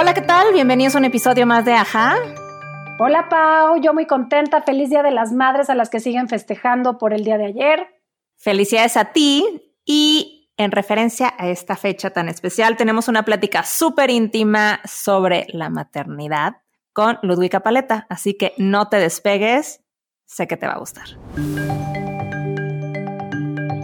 Hola, ¿qué tal? Bienvenidos a un episodio más de Ajá. Hola Pau, yo muy contenta, feliz Día de las Madres a las que siguen festejando por el día de ayer. Felicidades a ti y en referencia a esta fecha tan especial tenemos una plática súper íntima sobre la maternidad con Ludwika Paleta, así que no te despegues, sé que te va a gustar.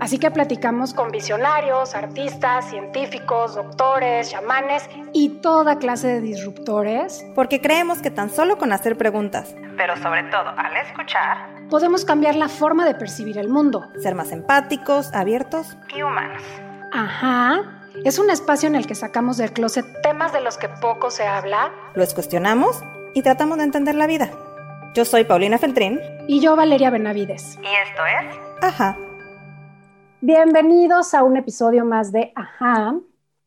Así que platicamos con visionarios, artistas, científicos, doctores, chamanes y toda clase de disruptores. Porque creemos que tan solo con hacer preguntas, pero sobre todo al escuchar, podemos cambiar la forma de percibir el mundo. Ser más empáticos, abiertos y humanos. Ajá. Es un espacio en el que sacamos del closet temas de los que poco se habla. Los cuestionamos y tratamos de entender la vida. Yo soy Paulina Feltrín. Y yo Valeria Benavides. Y esto es... Ajá. Bienvenidos a un episodio más de Ajá.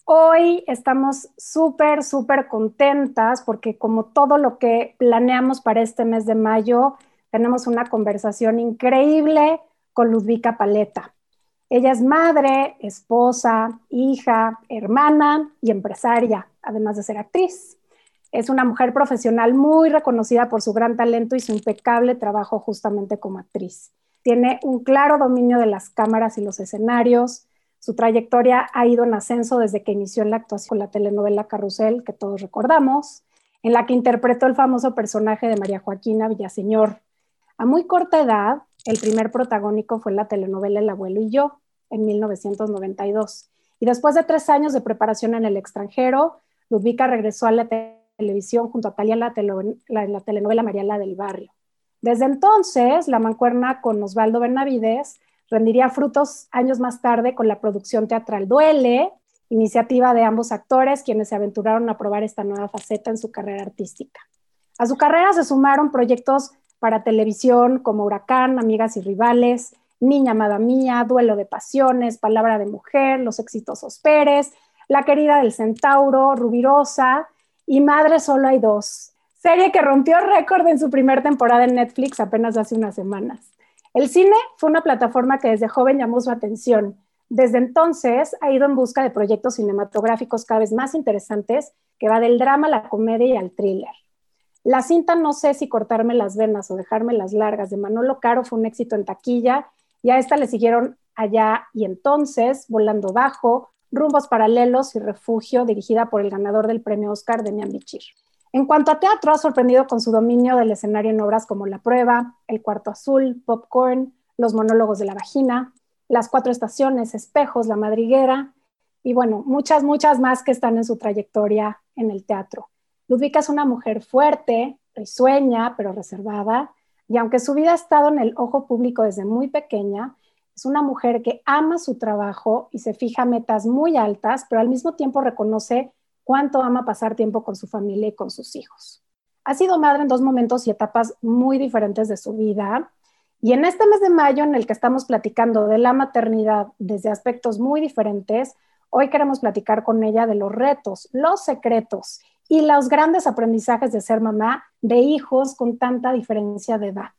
Hoy estamos súper, súper contentas porque como todo lo que planeamos para este mes de mayo, tenemos una conversación increíble con Ludvika Paleta. Ella es madre, esposa, hija, hermana y empresaria, además de ser actriz. Es una mujer profesional muy reconocida por su gran talento y su impecable trabajo justamente como actriz. Tiene un claro dominio de las cámaras y los escenarios. Su trayectoria ha ido en ascenso desde que inició la actuación con la telenovela Carrusel, que todos recordamos, en la que interpretó el famoso personaje de María Joaquina Villaseñor. A muy corta edad, el primer protagónico fue la telenovela El abuelo y yo, en 1992. Y después de tres años de preparación en el extranjero, Ludvika regresó a la televisión junto a Talia en la, la telenovela Mariela del Barrio. Desde entonces, la mancuerna con Osvaldo Benavides rendiría frutos años más tarde con la producción teatral Duele, iniciativa de ambos actores, quienes se aventuraron a probar esta nueva faceta en su carrera artística. A su carrera se sumaron proyectos para televisión como Huracán, Amigas y Rivales, Niña Amada Mía, Duelo de Pasiones, Palabra de Mujer, Los Exitosos Pérez, La Querida del Centauro, Rubirosa y Madre Solo hay dos, serie que rompió récord en su primera temporada en Netflix apenas hace unas semanas. El cine fue una plataforma que desde joven llamó su atención. Desde entonces ha ido en busca de proyectos cinematográficos cada vez más interesantes que va del drama a la comedia y al thriller. La cinta No sé si cortarme las venas o dejarme las largas de Manolo Caro fue un éxito en taquilla y a esta le siguieron allá y entonces Volando Bajo, Rumbos Paralelos y Refugio, dirigida por el ganador del premio Oscar, Demian Bichir. En cuanto a teatro, ha sorprendido con su dominio del escenario en obras como La Prueba, El Cuarto Azul, Popcorn, Los Monólogos de la Vagina, Las Cuatro Estaciones, Espejos, La Madriguera y bueno, muchas, muchas más que están en su trayectoria en el teatro. Ludwika es una mujer fuerte, risueña, pero reservada, y aunque su vida ha estado en el ojo público desde muy pequeña, es una mujer que ama su trabajo y se fija metas muy altas, pero al mismo tiempo reconoce cuánto ama pasar tiempo con su familia y con sus hijos. Ha sido madre en dos momentos y etapas muy diferentes de su vida. Y en este mes de mayo en el que estamos platicando de la maternidad desde aspectos muy diferentes, hoy queremos platicar con ella de los retos, los secretos y los grandes aprendizajes de ser mamá de hijos con tanta diferencia de edad.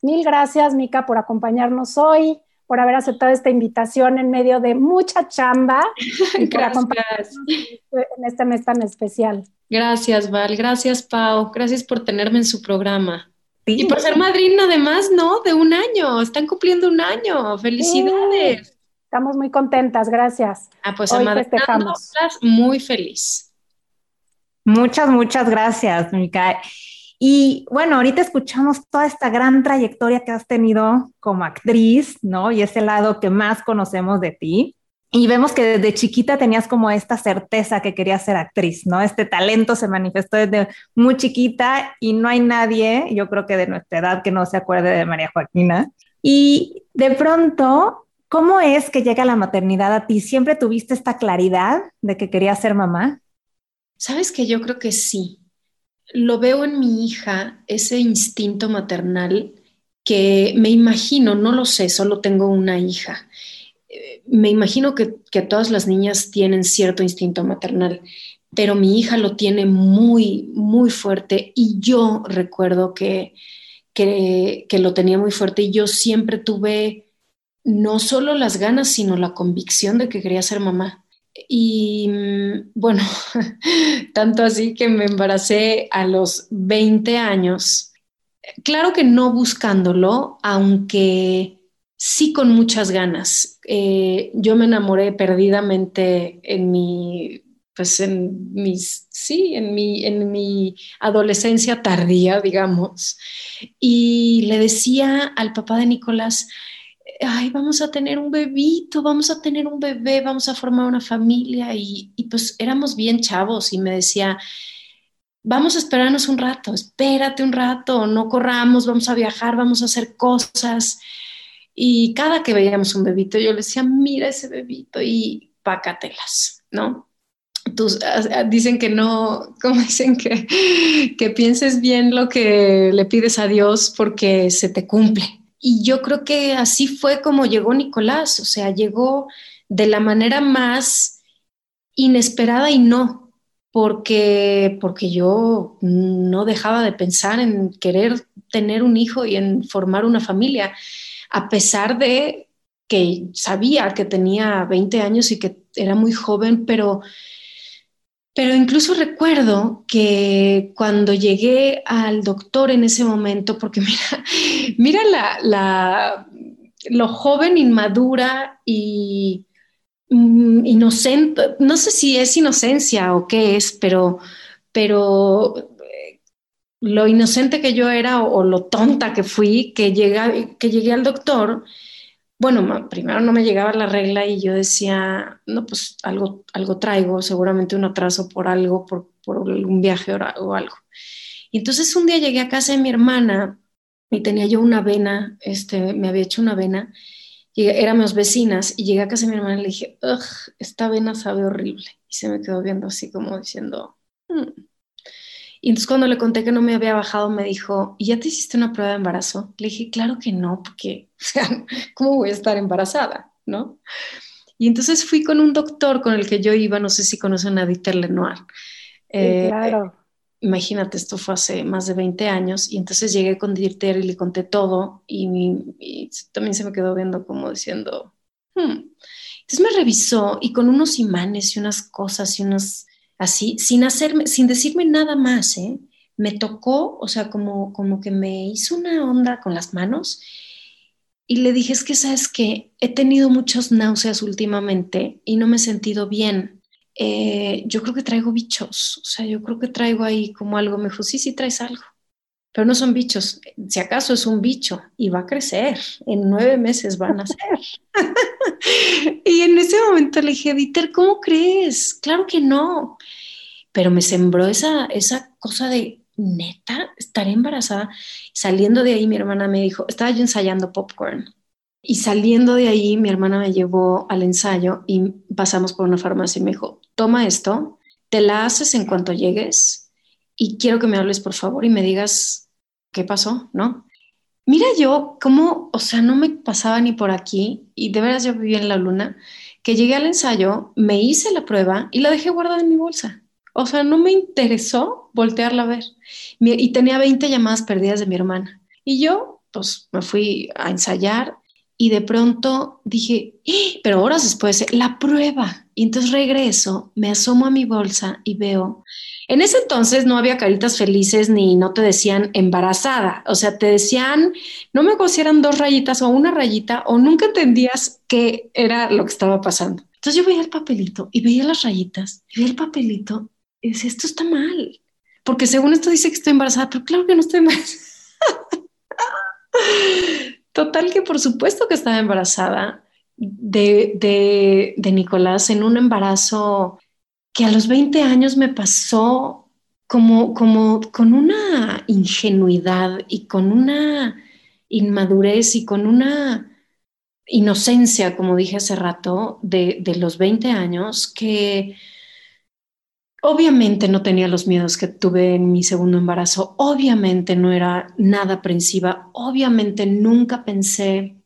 Mil gracias, Mica, por acompañarnos hoy por haber aceptado esta invitación en medio de mucha chamba y por acompañarnos en este mes tan especial. Gracias, Val. Gracias, Pau. Gracias por tenerme en su programa. Y por ser madrina, además, ¿no? De un año. Están cumpliendo un año. Felicidades. Estamos muy contentas. Gracias. Ah, pues Hoy festejamos. muy feliz. Muchas, muchas gracias, Mica. Y bueno, ahorita escuchamos toda esta gran trayectoria que has tenido como actriz, ¿no? Y ese lado que más conocemos de ti. Y vemos que desde chiquita tenías como esta certeza que querías ser actriz, ¿no? Este talento se manifestó desde muy chiquita y no hay nadie, yo creo que de nuestra edad, que no se acuerde de María Joaquina. Y de pronto, ¿cómo es que llega la maternidad a ti? ¿Siempre tuviste esta claridad de que querías ser mamá? Sabes que yo creo que sí lo veo en mi hija, ese instinto maternal que me imagino, no lo sé, solo tengo una hija. Eh, me imagino que, todas las niñas tienen cierto instinto maternal, pero mi hija lo tiene muy, muy fuerte y yo recuerdo que, que, que lo tenía muy fuerte y yo siempre tuve no solo las ganas, sino la convicción de que quería ser mamá. Y mm, bueno, tanto así que me embaracé a los 20 años. Claro que no buscándolo, aunque sí con muchas ganas. Eh, yo me enamoré perdidamente en mi, pues en mis, sí, en mi, en mi adolescencia tardía, digamos. Y le decía al papá de Nicolás, ay, vamos a tener un bebito, vamos a tener un bebé, vamos a formar una familia y, pues éramos bien chavos y me decía, vamos a esperarnos un rato, espérate un rato, no corramos, vamos a viajar, vamos a hacer cosas. Y cada que veíamos un bebito, yo le decía, mira ese bebito y pácatelas, ¿no? Tus, dicen que no, como dicen que, que pienses bien lo que le pides a Dios porque se te cumple. Y yo creo que así fue como llegó Nicolás, o sea, llegó de la manera más inesperada y no, porque, porque yo no dejaba de pensar en querer tener un hijo y en formar una familia, a pesar de que sabía que tenía 20 años y que era muy joven, pero pero incluso recuerdo que cuando llegué al doctor en ese momento, porque mira, mira la, lo joven, inmadura y mm, inocente, no sé si es inocencia o qué es, pero, pero eh, lo inocente que yo era o, lo tonta que fui, que, que llegué al doctor bueno, primero no me llegaba la regla y yo decía, no, pues algo, algo traigo, seguramente un atraso por algo, por, por un viaje o algo. Y entonces un día llegué a casa de mi hermana y tenía yo una vena, este, me había hecho una vena, y éramos vecinas, y llegué a casa de mi hermana y le dije, esta vena sabe horrible. Y se me quedó viendo así como diciendo, mm". Y entonces cuando le conté que no me había bajado, me dijo, ¿y ya te hiciste una prueba de embarazo? Le dije, claro que no, porque, o sea, ¿cómo voy a estar embarazada? ¿No? Y entonces fui con un doctor con el que yo iba, no sé si conocen a Dieter Lenoir. Eh, claro. Imagínate, esto fue hace más de 20 años y entonces llegué con Dieter y le conté todo y, también se me quedó viendo como diciendo, hmm". entonces me revisó y con unos imanes y unas cosas y unas así, sin hacerme, sin decirme nada más, ¿eh? Me tocó, o sea, como, como que me hizo una onda con las manos y le dije, es que sabes que he tenido muchas náuseas últimamente y no me he sentido bien. Eh, yo creo que traigo bichos, o sea, yo creo que traigo ahí como algo. Me dijo, sí, sí, traes algo, pero no son bichos. Si acaso es un bicho y va a crecer, en nueve meses van a ser. y en ese momento le dije, Dieter, ¿cómo crees? Claro que no. Pero me sembró esa, esa cosa de, neta, estaré embarazada. Saliendo de ahí, mi hermana me dijo, estaba yo ensayando popcorn. Y saliendo de ahí, mi hermana me llevó al ensayo y pasamos por una farmacia y me dijo, toma esto, te la haces en cuanto llegues y quiero que me hables, por favor, y me digas qué pasó, ¿no? Mira yo cómo, o sea, no me pasaba ni por aquí y de veras yo vivía en la luna, que llegué al ensayo, me hice la prueba y la dejé guardada en mi bolsa. O sea, no me interesó voltearla a ver. Y tenía 20 llamadas perdidas de mi hermana. Y yo, pues, me fui a ensayar y de pronto dije, ¡Eh! pero horas después, la prueba. Y entonces regreso, me asomo a mi bolsa y veo en ese entonces no había caritas felices ni no te decían embarazada, o sea, te decían, no me cosieran dos rayitas o una rayita o nunca entendías qué era lo que estaba pasando. Entonces yo veía el papelito y veía las rayitas y veía el papelito y decía, esto está mal, porque según esto dice que estoy embarazada, pero claro que no estoy embarazada. Total que por supuesto que estaba embarazada de, de, de Nicolás en un embarazo que a los 20 años me pasó como, como con una ingenuidad y con una inmadurez y con una inocencia, como dije hace rato, de, los 20 años, que Obviamente no tenía los miedos que tuve en mi segundo embarazo, obviamente no era nada aprensiva, obviamente nunca pensé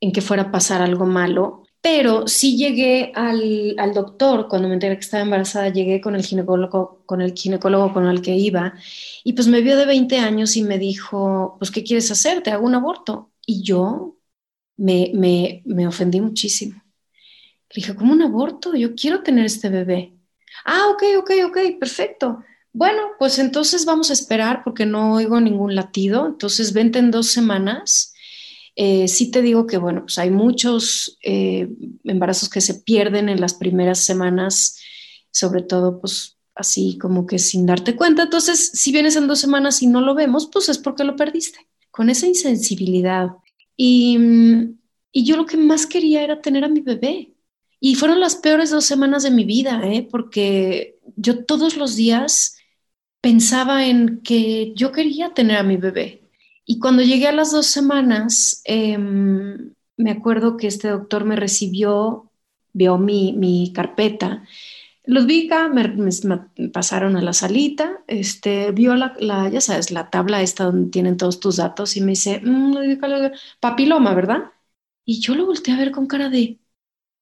en que fuera a pasar algo malo, pero sí llegué al, al, doctor cuando me enteré que estaba embarazada, llegué con el ginecólogo, con el ginecólogo con el que iba, y pues me vio de 20 años y me dijo, pues, ¿qué quieres hacer? Te hago un aborto. Y yo me, me, me ofendí muchísimo. Le dije, ¿cómo un aborto? Yo quiero tener este bebé. Ah, ok, ok, ok, perfecto. Bueno, pues entonces vamos a esperar porque no oigo ningún latido. Entonces vente en dos semanas. Eh, sí te digo que, bueno, pues hay muchos eh, embarazos que se pierden en las primeras semanas, sobre todo, pues así como que sin darte cuenta. Entonces, si vienes en dos semanas y no lo vemos, pues es porque lo perdiste, con esa insensibilidad. Y, y yo lo que más quería era tener a mi bebé. Y fueron las peores dos semanas de mi vida, ¿eh? porque yo todos los días pensaba en que yo quería tener a mi bebé. Y cuando llegué a las dos semanas, em, me acuerdo que este doctor me recibió, vio mi, mi carpeta. Ludvika me, me, pasaron a la salita, este, vio la, ya sabes, la tabla donde tienen todos tus datos y me dice, mmm, papiloma, ¿verdad? Y yo lo volteé a ver con cara de,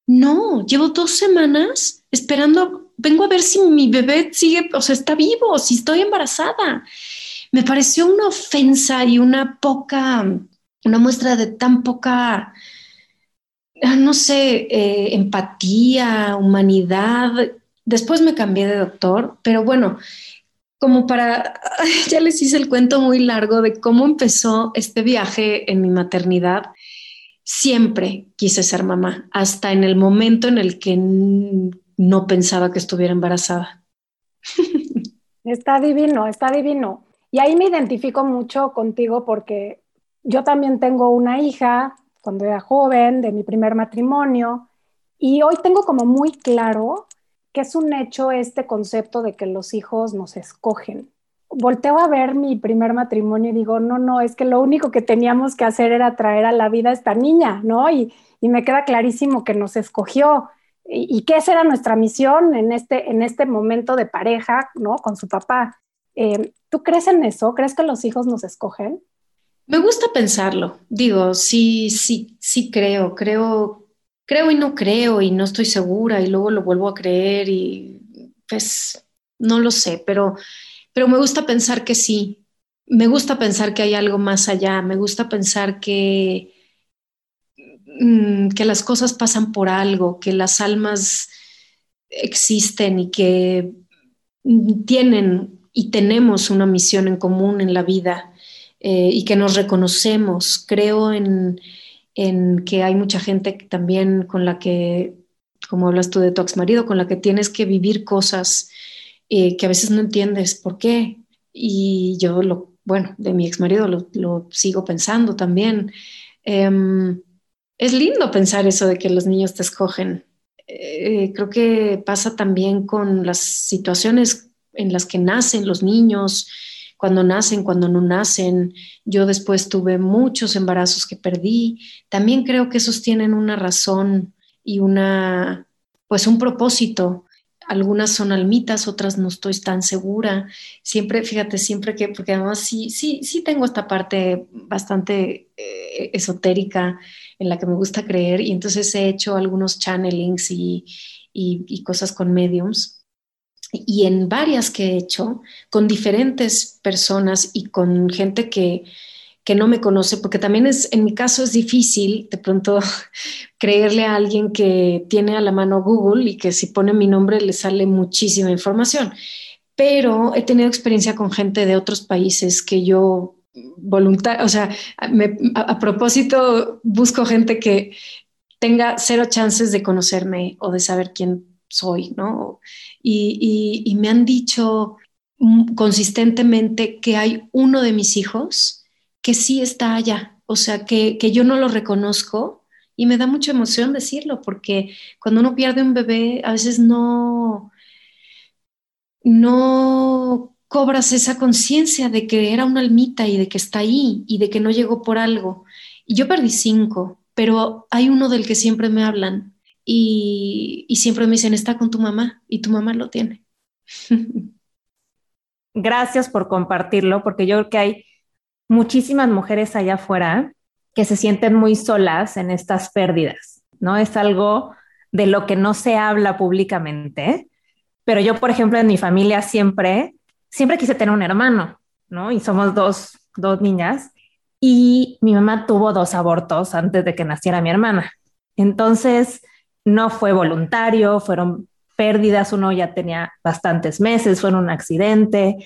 no, llevo dos semanas esperando, vengo a ver si mi bebé sigue, o sea, está vivo, si estoy embarazada. Me pareció una ofensa y una poca, una muestra de tan poca, ah, no sé, eh, empatía, humanidad. Después me cambié de doctor, pero bueno, como para, ya les hice el cuento muy largo de cómo empezó este viaje en mi maternidad siempre quise ser mamá, hasta en el momento en el que no pensaba que estuviera embarazada. Está divino, está divino. Y ahí me identifico mucho contigo porque yo también tengo una hija cuando era joven, de mi primer matrimonio, y hoy tengo como muy claro que es un hecho este concepto de que los hijos nos escogen volteo a ver mi primer matrimonio y digo, no, no, es que lo único que teníamos que hacer era traer a la vida a esta niña, ¿no? Y, me queda clarísimo que nos escogió y, que esa era nuestra misión en este, en este momento de pareja, ¿no? Con su papá. Eh, ¿Tú crees en eso? ¿Crees que los hijos nos escogen? Me gusta pensarlo. Digo, sí, sí, sí creo, creo, creo y no creo y no estoy segura y luego lo vuelvo a creer y pues no lo sé, pero pero me gusta pensar que sí, me gusta pensar que hay algo más allá, me gusta pensar que, mm, que las cosas pasan por algo, que las almas existen y que tienen y tenemos una misión en común en la vida eh, y que nos reconocemos. Creo en, en que hay mucha gente también con la que, como hablas tú de tu ex marido, con la que tienes que vivir cosas eh, que a veces no entiendes por qué. Y yo, lo, bueno, de mi ex marido lo, sigo pensando también. Em, es lindo pensar eso de que los niños te escogen. Eh, creo que pasa también con las situaciones en las que nacen los niños, cuando nacen, cuando no nacen. Yo después tuve muchos embarazos que perdí. También creo que esos tienen una razón y una, pues un propósito algunas son almitas, otras no estoy tan segura. Siempre, fíjate, siempre que, porque además sí, sí, sí tengo esta parte bastante eh, esotérica en la que me gusta creer y entonces he hecho algunos channelings y, y cosas con mediums. Y en varias que he hecho, con diferentes personas y con gente que, que no me conoce, porque también es, en mi caso es difícil de pronto creerle a alguien que tiene a la mano Google y que si pone mi nombre le sale muchísima información. Pero he tenido experiencia con gente de otros países que yo voluntario, o sea, a, propósito busco gente que tenga cero chances de conocerme o de saber quién soy, ¿no? Y, me han dicho consistentemente que hay uno de mis hijos que sí está allá, o sea, que, yo no lo reconozco y me da mucha emoción decirlo, porque cuando uno pierde un bebé, a veces no, no cobras esa conciencia de que era una almita y de que está ahí y de que no llegó por algo. Y yo perdí cinco, pero hay uno del que siempre me hablan y, y siempre me dicen, está con tu mamá y tu mamá lo tiene. Gracias por compartirlo, porque yo creo que hay muchísimas mujeres allá afuera que se sienten muy solas en estas pérdidas, ¿no? Es algo de lo que no se habla públicamente, pero yo, por ejemplo, en mi familia siempre, siempre quise tener un hermano, ¿no? Y somos dos, dos niñas, y mi mamá tuvo dos abortos antes de que naciera mi hermana. Entonces, no fue voluntario, fueron pérdidas, uno ya tenía bastantes meses, fue en un accidente.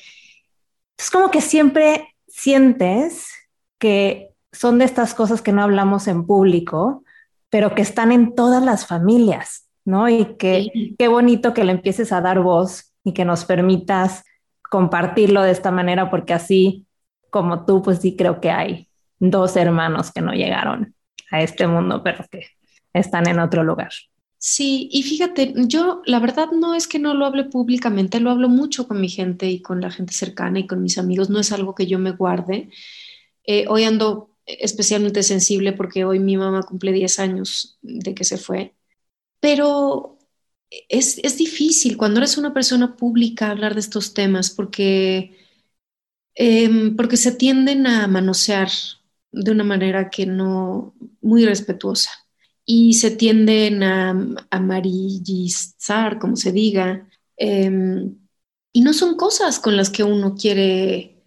Es como que siempre sientes que son de estas cosas que no hablamos en público, pero que están en todas las familias, ¿no? Y que qué bonito que le empieces a dar voz y que nos permitas compartirlo de esta manera, porque así como tú, pues sí creo que hay dos hermanos que no llegaron a este mundo, pero que están en otro lugar. Sí, y fíjate, yo la verdad no es que no lo hable públicamente, lo hablo mucho con mi gente y con la gente cercana y con mis amigos, no es algo que yo me guarde. Eh, hoy ando especialmente sensible porque hoy mi mamá cumple 10 años de que se fue, pero es, es difícil cuando eres una persona pública hablar de estos temas porque, em, porque se tienden a manosear de una manera que no, muy respetuosa y se tienden a amarillizar, como se diga, em, y no son cosas con las que uno quiere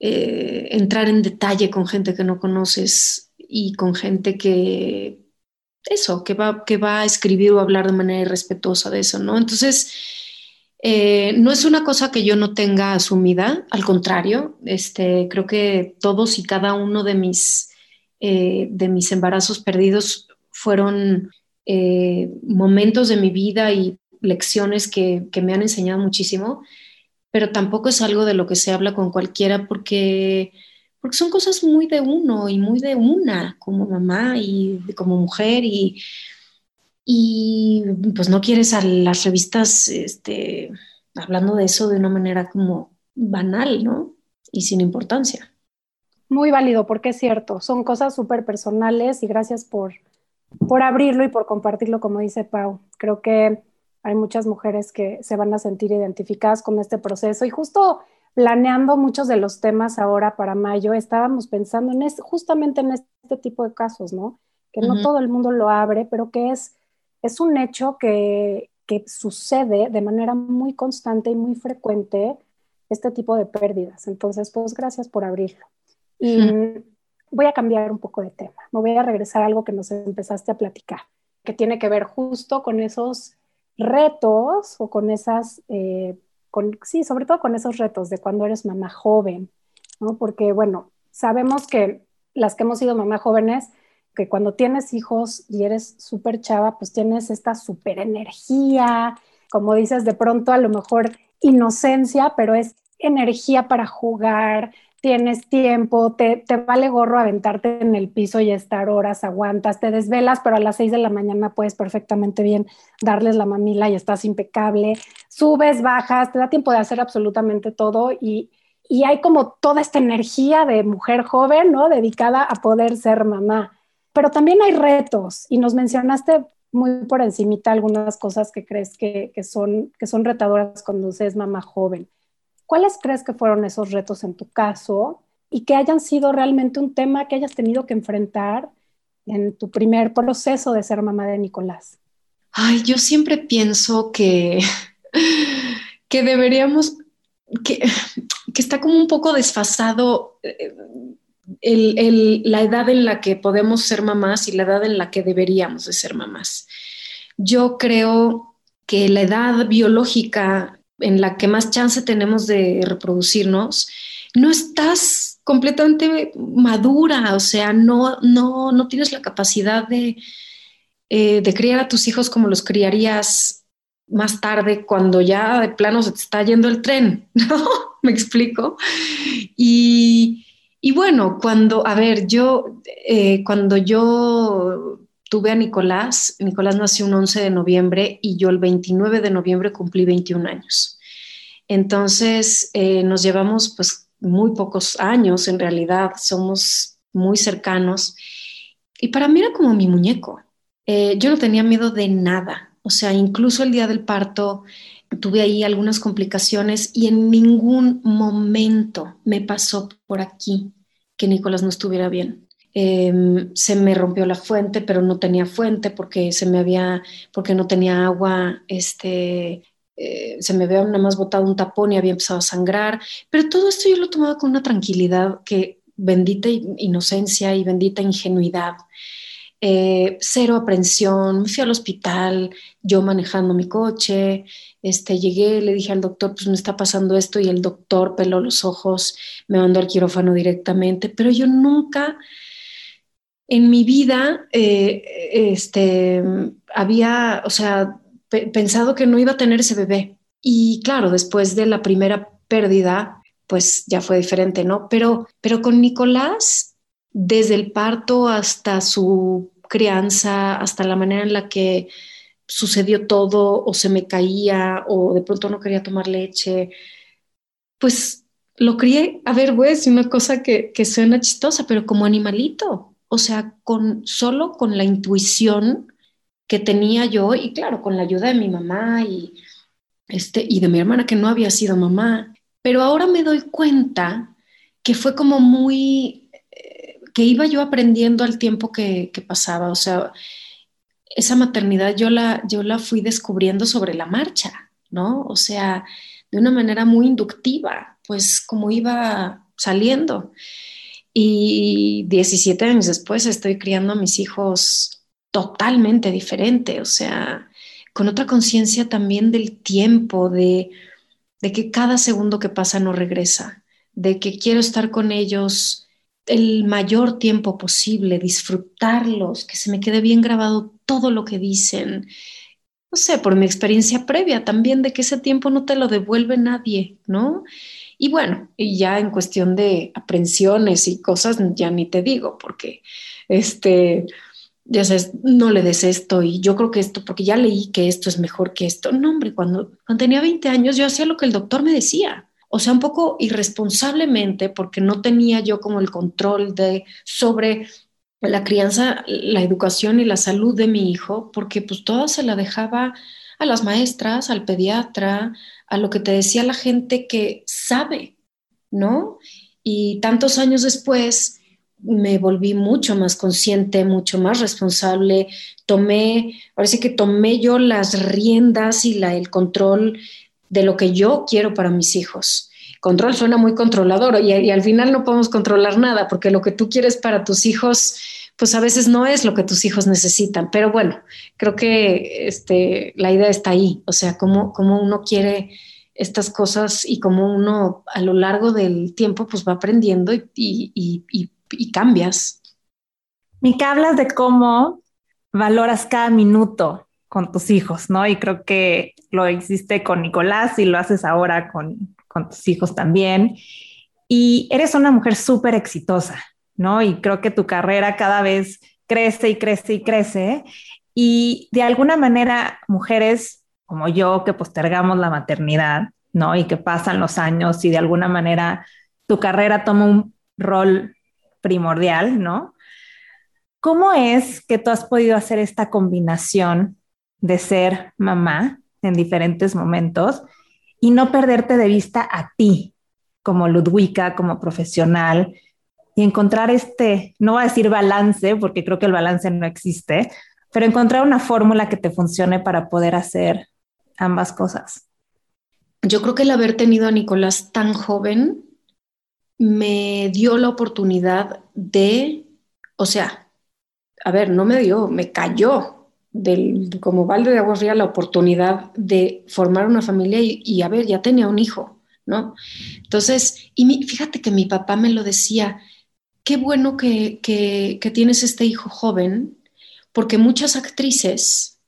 eh, entrar en detalle con gente que no conoces y con gente que, eso, que va, que va a escribir o hablar de manera irrespetuosa de eso, ¿no? Entonces, eh, no es una cosa que yo no tenga asumida, al contrario, este, creo que todos y cada uno de mis, eh, de mis embarazos perdidos fueron eh, momentos de mi vida y lecciones que, me han enseñado muchísimo, pero tampoco es algo de lo que se habla con cualquiera porque, porque son cosas muy de uno y muy de una como mamá y como mujer y, y pues no quieres a las revistas este, hablando de eso de una manera como banal, ¿no? Y sin importancia. Muy válido, porque es cierto, son cosas súper personales y gracias por, por abrirlo y por compartirlo, como dice Pau. Creo que hay muchas mujeres que se van a sentir identificadas con este proceso y justo planeando muchos de los temas ahora para mayo, estábamos pensando en justamente en este tipo de casos, ¿no? Que no todo el mundo lo abre, pero que es, es un hecho que, que sucede de manera muy constante y muy frecuente este tipo de pérdidas. Entonces, pues gracias por abrirlo. Y voy a cambiar un poco de tema. Me voy a regresar a algo que nos empezaste a platicar, que tiene que ver justo con esos retos o con esas, eh, con, sí, sobre todo con esos retos de cuando eres mamá joven, ¿no? Porque, bueno, sabemos que las que hemos sido mamá jóvenes, que cuando tienes hijos y eres súper chava, pues tienes esta súper energía, como dices, de pronto a lo mejor inocencia, pero es energía para jugar, tienes tiempo, te, vale gorro aventarte en el piso y estar horas, aguantas, te desvelas, pero a las seis de la mañana puedes perfectamente bien darles la mamila y estás impecable, subes, bajas, te da tiempo de hacer absolutamente todo y, y hay como toda esta energía de mujer joven, ¿no? Dedicada a poder ser mamá. Pero también hay retos y nos mencionaste muy por encimita algunas cosas que crees que, que son, que son retadoras cuando se es mamá joven. ¿Cuáles crees que fueron esos retos en tu caso y que hayan sido realmente un tema que hayas tenido que enfrentar en tu primer proceso de ser mamá de Nicolás? Ay, yo siempre pienso que, que deberíamos, que, que está como un poco desfasado eh, la edad en la que podemos ser mamás y la edad en la que deberíamos de ser mamás. Yo creo que la edad biológica en la que más chance tenemos de reproducirnos, no estás completamente madura, o sea, no, no, no tienes la capacidad de, eh, de criar a tus hijos como los criarías más tarde cuando ya de plano se te está yendo el tren, ¿no? Me explico. Y, bueno, cuando, a ver, yo, eh, cuando yo tuve a Nicolás. Nicolás nació un 11 de noviembre y yo el 29 de noviembre cumplí 21 años. Entonces, eh, nos llevamos pues muy pocos años, en realidad somos muy cercanos. Y para mí era como mi muñeco. Eh, yo no tenía miedo de nada. O sea, incluso el día del parto, tuve ahí algunas complicaciones y en ningún momento me pasó por aquí que Nicolás no estuviera bien. Em, se me rompió la fuente, pero no tenía fuente porque se me había, porque no tenía agua, este, eh, se me había nada más botado un tapón y había empezado a sangrar. Pero todo esto yo lo tomaba con una tranquilidad que bendita inocencia y bendita ingenuidad. Eh, cero aprensión, me fui al hospital, yo manejando mi coche, este, llegué, le dije al doctor, pues me está pasando esto y el doctor peló los ojos, me mandó al quirófano directamente, pero yo nunca en mi vida eh, este, había, o sea, pensado que no iba a tener ese bebé. Y claro, después de la primera pérdida, pues ya fue diferente, ¿no? Pero, pero con Nicolás, desde el parto hasta su crianza, hasta la manera en la que sucedió todo o se me caía o de pronto no quería tomar leche, pues lo crié, a ver, a decir una cosa que, que suena chistosa, pero como animalito, o sea, con, solo con la intuición que tenía yo y claro, con la ayuda de mi mamá y, este, y de mi hermana que no había sido mamá, pero ahora me doy cuenta que fue como muy, eh, que iba yo aprendiendo al tiempo que, que pasaba, o sea, esa maternidad yo la, yo la fui descubriendo sobre la marcha, ¿no? O sea, de una manera muy inductiva, pues como iba saliendo. Y 17 años después estoy criando a mis hijos totalmente diferente, o sea, con otra conciencia también del tiempo, de, de que cada segundo que pasa no regresa, de que quiero estar con ellos el mayor tiempo posible, disfrutarlos, que se me quede bien grabado todo lo que dicen. No sé, por mi experiencia previa también de que ese tiempo no te lo devuelve nadie, ¿no? Y bueno, y ya en cuestión de aprensiones y cosas, ya ni te digo, porque este, ya sabes, no le des esto y yo creo que esto, porque ya leí que esto es mejor que esto. No, hombre, cuando, cuando tenía 20 años yo hacía lo que el doctor me decía o sea, un poco irresponsablemente, porque no tenía yo como el control de sobre la crianza, la educación y la salud de mi hijo, porque pues toda se la dejaba a las maestras, al pediatra, a lo que te decía la gente que sabe, ¿no? Y tantos años después me volví mucho más consciente, mucho más responsable, tomé, ahora que tomé yo las riendas y la, el control de lo que yo quiero para mis hijos. Control suena muy controlador y, al final no podemos controlar nada porque lo que tú quieres para tus hijos, pues a veces no es lo que tus hijos necesitan. Pero bueno, creo que este, la idea está ahí, o sea, cómo, cómo uno quiere estas cosas y cómo uno a lo largo del tiempo pues va aprendiendo y, y, y, y cambias. Mica, hablas de cómo valoras cada minuto con tus hijos, ¿no? Y creo que lo hiciste con Nicolás y lo haces ahora con, con tus hijos también. Y eres una mujer súper exitosa, ¿no? Y creo que tu carrera cada vez crece y crece y crece. Y de alguna manera, mujeres como yo que postergamos la maternidad, ¿no? Y que pasan los años y de alguna manera tu carrera toma un rol primordial, ¿no? ¿Cómo es que tú has podido hacer esta combinación de ser mamá en diferentes momentos y no perderte de vista a ti como Ludwika, como profesional y encontrar este, no voy a decir balance, porque creo que el balance no existe, pero encontrar una fórmula que te funcione para poder hacer ambas cosas. Yo creo que el haber tenido a Nicolás tan joven me dio la oportunidad de, o sea, a ver, no me dio, me cayó del, como balde de agua fría la oportunidad de formar una familia y, a ver, ya tenía un hijo, ¿no? Entonces, y fíjate que mi papá me lo decía, qué bueno que, que, tienes este hijo joven, porque muchas actrices,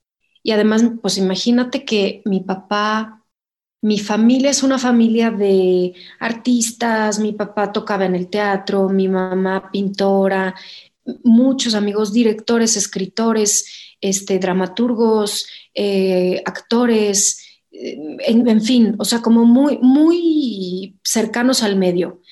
y además, pues imagínate que mi papá, mi familia es una familia de artistas, mi papá tocaba en el teatro, mi mamá pintora, muchos amigos directores, escritores, este, dramaturgos, eh, actores, eh, en, fin, o sea, como muy, muy cercanos al medio.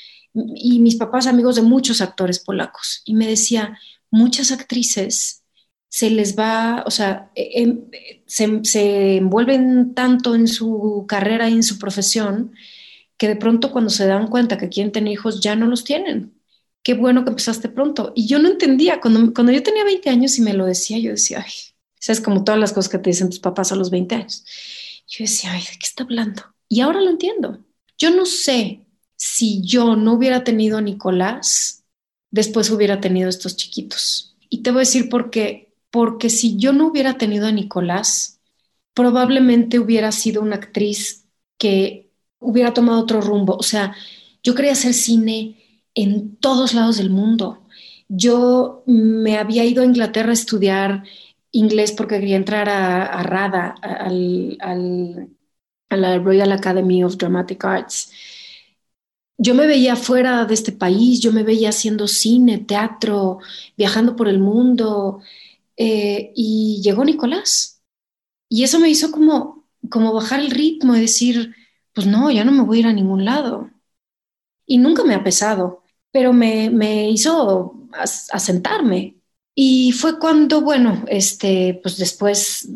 Y mis papás amigos de muchos actores polacos. Y me decía, muchas actrices se les va, o sea, e, em, se, se, envuelven tanto en su carrera y en su profesión que de pronto cuando se dan cuenta que quieren tener hijos ya no los tienen. Qué bueno que empezaste pronto. Y yo no entendía, cuando, cuando yo tenía 20 años y me lo decía, yo decía, ay, es como todas las cosas que te dicen tus papás a los 20 años. Yo decía, ay, ¿de qué está hablando? Y ahora lo entiendo. Yo no sé si yo no hubiera tenido a Nicolás, después hubiera tenido estos chiquitos. Y te voy a decir por qué. Porque si yo no hubiera tenido a Nicolás, probablemente hubiera sido una actriz que hubiera tomado otro rumbo. O sea, yo quería hacer cine en todos lados del mundo. Yo me había ido a Inglaterra a estudiar inglés porque quería entrar a, RADA, a la Royal Academy of Dramatic Arts. Yo me veía fuera de este país, yo me veía haciendo cine, teatro, viajando por el mundo, eh, y llegó Nicolás. Y eso me hizo como, como bajar el ritmo y decir, pues no, ya no me voy a ir a ningún lado. Y nunca me ha pesado, pero me, me hizo asentarme y fue cuando, bueno, este, pues después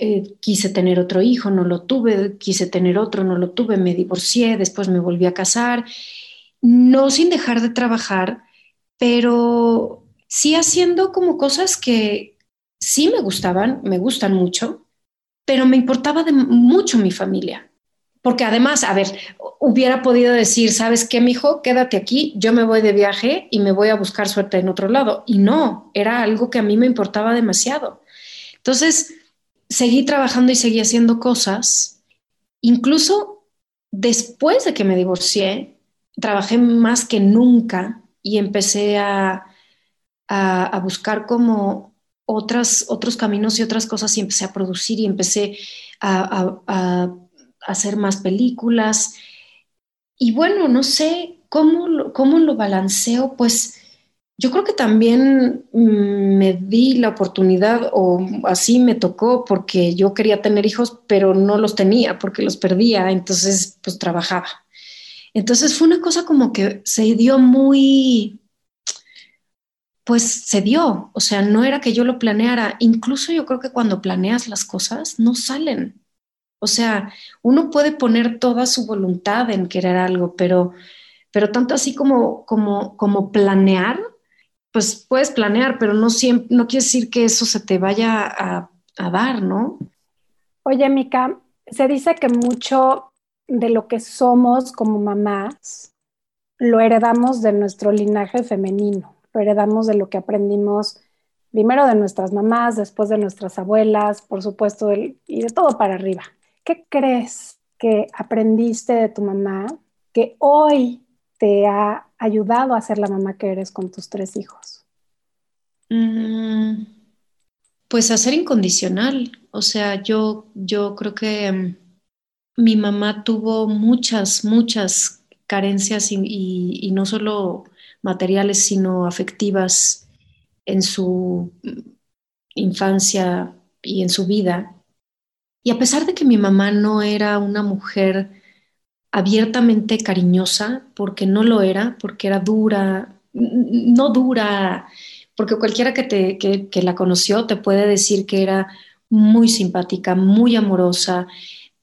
eh, quise tener otro hijo, no lo tuve, quise tener otro, no lo tuve, me divorcié, después me volví a casar, no sin dejar de trabajar, pero sí haciendo como cosas que sí me gustaban, me gustan mucho, pero me importaba de mucho mi familia. Porque además, a ver, hubiera podido decir, ¿sabes qué, mijo? Quédate aquí, yo me voy de viaje y me voy a buscar suerte en otro lado. Y no, era algo que a mí me importaba demasiado. Entonces, seguí trabajando y seguí haciendo cosas. Incluso después de que me divorcié, trabajé más que nunca y empecé a, a, buscar como otras, otros caminos y otras cosas y empecé a producir y empecé a, a hacer más películas. Y bueno, no sé cómo cómo lo balanceo, pues yo creo que también mm, me di la oportunidad o así me tocó porque yo quería tener hijos, pero no los tenía porque los perdía, entonces pues trabajaba. Entonces fue una cosa como que se dio muy, pues se dio, o sea, no era que yo lo planeara, incluso yo creo que cuando planeas las cosas no salen. O sea, uno puede poner toda su voluntad en querer algo, pero, pero tanto así como, como, como planear, pues puedes planear, pero no, siempre, no quiere decir que eso se te vaya a, dar, ¿no? Oye, Mica, se dice que mucho de lo que somos como mamás lo heredamos de nuestro linaje femenino, lo heredamos de lo que aprendimos primero de nuestras mamás, después de nuestras abuelas, por supuesto, y de todo para arriba. ¿Qué crees que aprendiste de tu mamá que hoy te ha ayudado a ser la mamá que eres con tus tres hijos? Mm, pues a ser incondicional. O sea, yo, yo creo que mm, mi mamá tuvo muchas, muchas carencias y, no solo materiales, sino afectivas en su infancia y en su vida. Y a pesar de que mi mamá no era una mujer abiertamente cariñosa, porque no lo era, porque era dura, no dura, porque cualquiera que, te, que, la conoció te puede decir que era muy simpática, muy amorosa,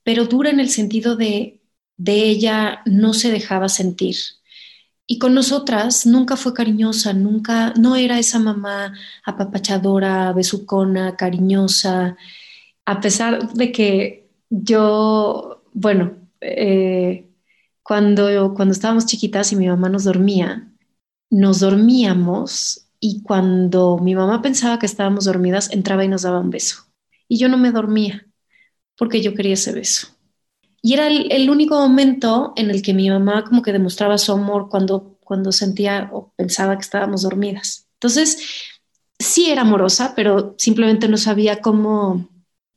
pero dura en el sentido de, de ella no se dejaba sentir. Y con nosotras nunca fue cariñosa, nunca, no era esa mamá apapachadora, besucona, cariñosa a pesar de que yo, bueno, eh, cuando, cuando estábamos chiquitas y mi mamá nos dormía, nos dormíamos y cuando mi mamá pensaba que estábamos dormidas, entraba y nos daba un beso. Y yo no me dormía porque yo quería ese beso. Y era el, único momento en el que mi mamá como que demostraba su amor cuando, cuando sentía o pensaba que estábamos dormidas. Entonces, sí era amorosa, pero simplemente no sabía cómo,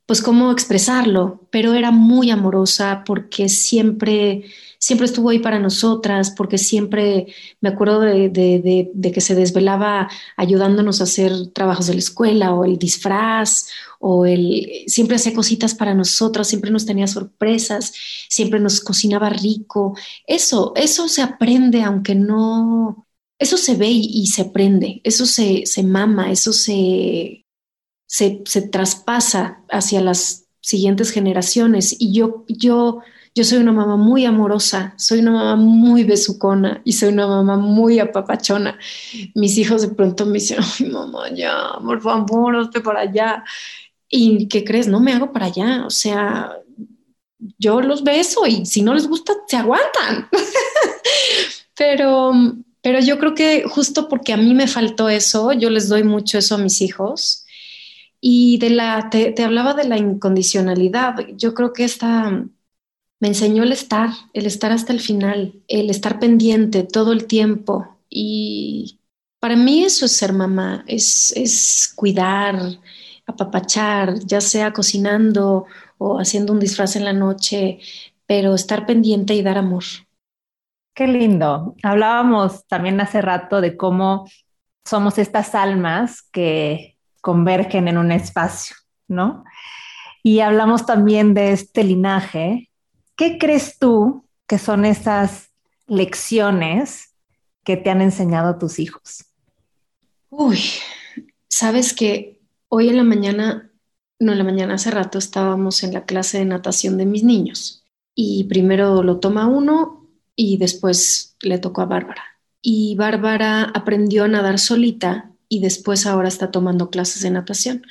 pues cómo expresarlo, pero era muy amorosa porque siempre, siempre estuvo ahí para nosotras, porque siempre me acuerdo de, que se desvelaba ayudándonos a hacer trabajos de la escuela o el disfraz, o el, siempre hacía cositas para nosotras, siempre nos tenía sorpresas, siempre nos cocinaba rico. Eso, eso se aprende, aunque no, eso se ve y, se aprende, eso se, se mama, eso se, se, se traspasa hacia las siguientes generaciones. Y yo, yo, yo soy una mamá muy amorosa, soy una mamá muy besucona y soy una mamá muy apapachona. Mis hijos de pronto me dicen, ay mamá, ya, por favor, hazte para allá. ¿Y qué crees? No me hago para allá. O sea, yo los beso y si no les gusta, se aguantan. pero, pero yo creo que justo porque a mí me faltó eso, yo les doy mucho eso a mis hijos. Y de la, te, te hablaba de la incondicionalidad. Yo creo que esta me enseñó el estar, el estar hasta el final, el estar pendiente todo el tiempo. Y para mí eso es ser mamá, es, es cuidar, apapachar, ya sea cocinando o haciendo un disfraz en la noche, pero estar pendiente y dar amor. Qué lindo. Hablábamos también hace rato de cómo somos estas almas que convergen en un espacio, ¿no? Y hablamos también de este linaje. ¿Qué crees tú que son esas lecciones que te han enseñado tus hijos? Uy, sabes que hoy en la mañana no, en la mañana hace rato estábamos en la clase de natación de mis niños y primero lo toma uno y después le tocó a Bárbara. Y Bárbara aprendió a nadar solita y después ahora está tomando clases de natación.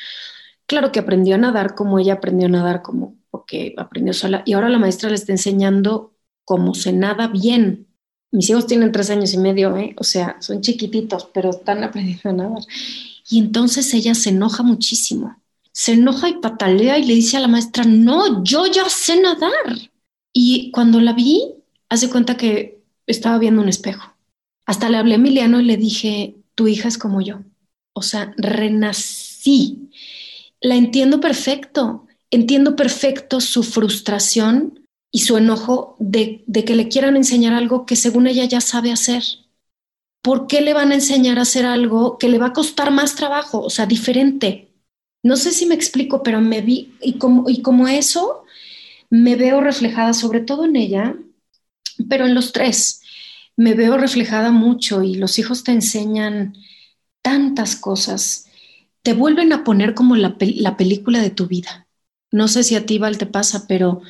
Claro que aprendió a nadar como ella aprendió a nadar como porque aprendió sola y ahora la maestra le está enseñando cómo se nada bien. Mis hijos tienen tres años y medio, ¿eh? o sea, son chiquititos, pero están aprendiendo a nadar. Y entonces ella se enoja muchísimo se enoja y patalea y le dice a la maestra, no, yo ya sé nadar. Y cuando la vi, hace cuenta que estaba viendo un espejo. Hasta le hablé a Emiliano y le dije, tu hija es como yo. O sea, renací. La entiendo perfecto. Entiendo perfecto su frustración y su enojo de, que le quieran enseñar algo que según ella ya sabe hacer. ¿Por qué le van a enseñar a hacer algo que le va a costar más trabajo? O sea, diferente. No sé si me explico, pero me vi y como, y como eso me veo reflejada sobre todo en ella, pero en los tres. Me veo reflejada mucho y los hijos te enseñan tantas cosas. Te vuelven a poner como la, la película de tu vida. No sé si a ti, Val, te pasa, pero,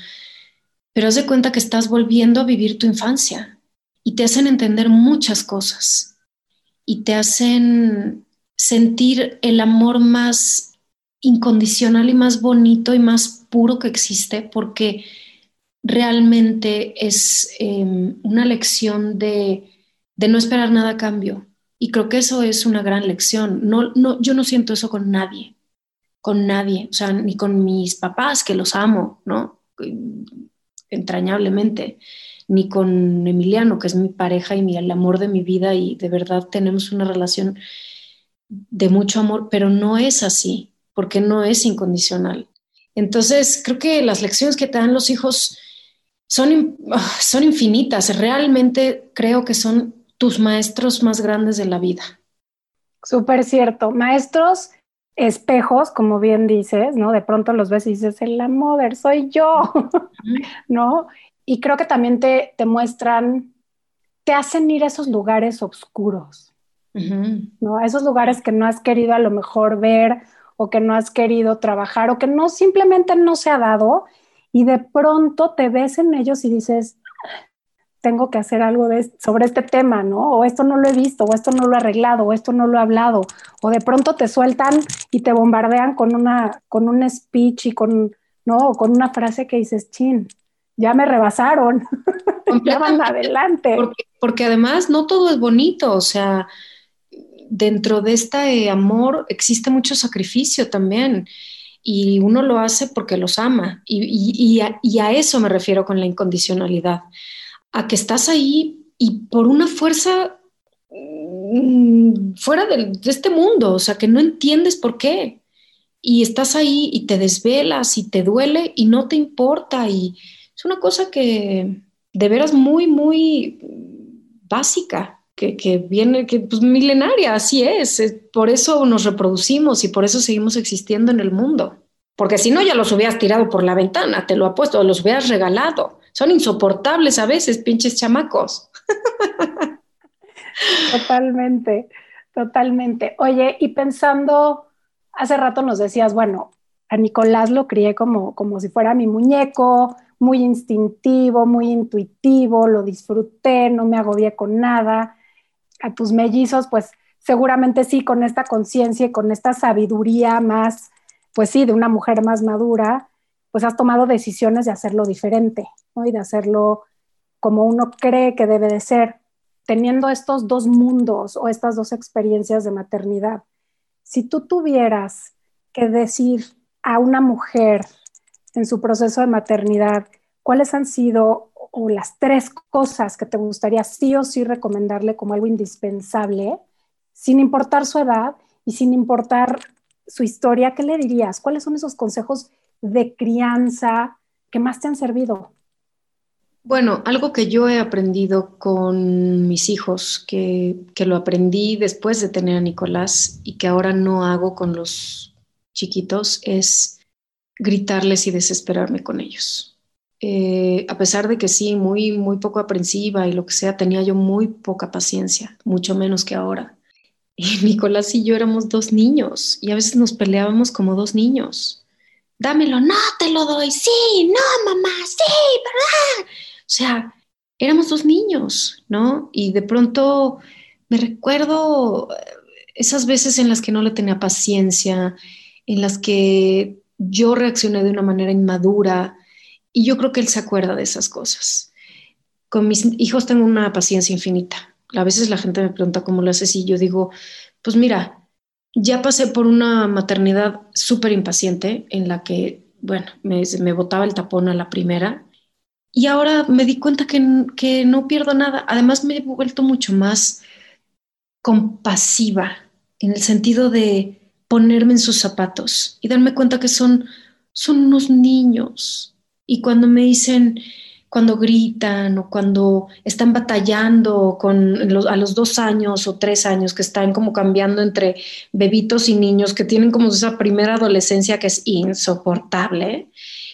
pero haz de cuenta que estás volviendo a vivir tu infancia y te hacen entender muchas cosas y te hacen sentir el amor más incondicional y más bonito y más puro que existe porque realmente es em, una lección de, no esperar nada a cambio. Y creo que eso es una gran lección. No, no, yo no siento eso con nadie, con nadie, o sea, ni con mis papás, que los amo, ¿no? Entrañablemente, ni con Emiliano, que es mi pareja y el amor de mi vida y de verdad tenemos una relación de mucho amor, pero no es así porque no es incondicional. Entonces, creo que las lecciones que te dan los hijos son, ah, son infinitas. Realmente creo que son tus maestros más grandes de la vida. Súper cierto. Maestros espejos, como bien dices, ¿no? De pronto los ves y dices, el la mother soy yo, ¿no? Y creo que también te, te muestran, te hacen ir a esos lugares oscuros, ¿no? A esos lugares que no has querido a lo mejor ver o que no has querido trabajar o que no simplemente no se ha dado y de pronto te ves en ellos y dices, tengo que hacer algo de, sobre este tema, ¿no? O esto no lo he visto, o esto no lo he arreglado, o esto no lo he hablado, o de pronto te sueltan y te bombardean con una, con un speech y con, ¿no? con una frase que dices, chin, ya me rebasaron, ya van adelante. Porque, porque además no todo es bonito, o sea, dentro de este amor existe mucho sacrificio también y uno lo hace porque los ama. Y, a, eso me refiero con la incondicionalidad, a que estás ahí y por una fuerza mm, fuera de, de este mundo, o sea, que no entiendes por qué. Y estás ahí y te desvelas y te duele y no te importa. Y es una cosa que de veras muy, muy básica que, viene, que pues milenaria, así es. Por eso nos reproducimos y por eso seguimos existiendo en el mundo. Porque si no, ya los hubieras tirado por la ventana, te lo apuesto, los hubieras regalado. Son insoportables a veces, pinches chamacos. Totalmente, totalmente. Oye, y pensando hace rato nos decías, bueno, a Nicolás lo crié como, como si fuera mi muñeco, muy instintivo, muy intuitivo, lo disfruté, no me agobié con nada. A tus mellizos, pues seguramente sí, con esta conciencia y con esta sabiduría más, pues sí, de una mujer más madura, pues has tomado decisiones de hacerlo diferente, ¿no? Y de hacerlo como uno cree que debe de ser, teniendo estos dos mundos o estas dos experiencias de maternidad. Si tú tuvieras que decir a una mujer en su proceso de maternidad, ¿cuáles han sido o las tres cosas que te gustaría sí o sí recomendarle como algo indispensable, sin importar su edad y sin importar su historia? ¿Qué le dirías? ¿Cuáles son esos consejos de crianza que más te han servido? Bueno, algo que yo he aprendido con mis hijos, que, que, lo aprendí después de tener a Nicolás y que ahora no hago con los chiquitos, es gritarles y desesperarme con ellos. Eh, a pesar de que sí, muy, muy poco aprensiva y lo que sea, tenía yo muy poca paciencia, mucho menos que ahora. Y Nicolás y yo éramos dos niños y a veces nos peleábamos como dos niños. Dámelo, no te lo doy, sí, no, mamá, sí, ¿verdad? O sea, éramos dos niños, ¿no? Y de pronto me recuerdo esas veces en las que no le tenía paciencia, en las que yo reaccioné de una manera inmadura y yo creo que él se acuerda de esas cosas. Con mis hijos tengo una paciencia infinita. A veces la gente me pregunta cómo lo haces y yo digo, pues mira, ya pasé por una maternidad súper impaciente en la que, bueno, me, me botaba el tapón a la primera y ahora me di cuenta que, que no pierdo nada. Además me he vuelto mucho más compasiva en el sentido de ponerme en sus zapatos y darme cuenta que son, son unos niños. Y cuando me dicen, cuando gritan o cuando están batallando con a los dos años o tres años que están como cambiando entre bebitos y niños que tienen como esa primera adolescencia que es insoportable,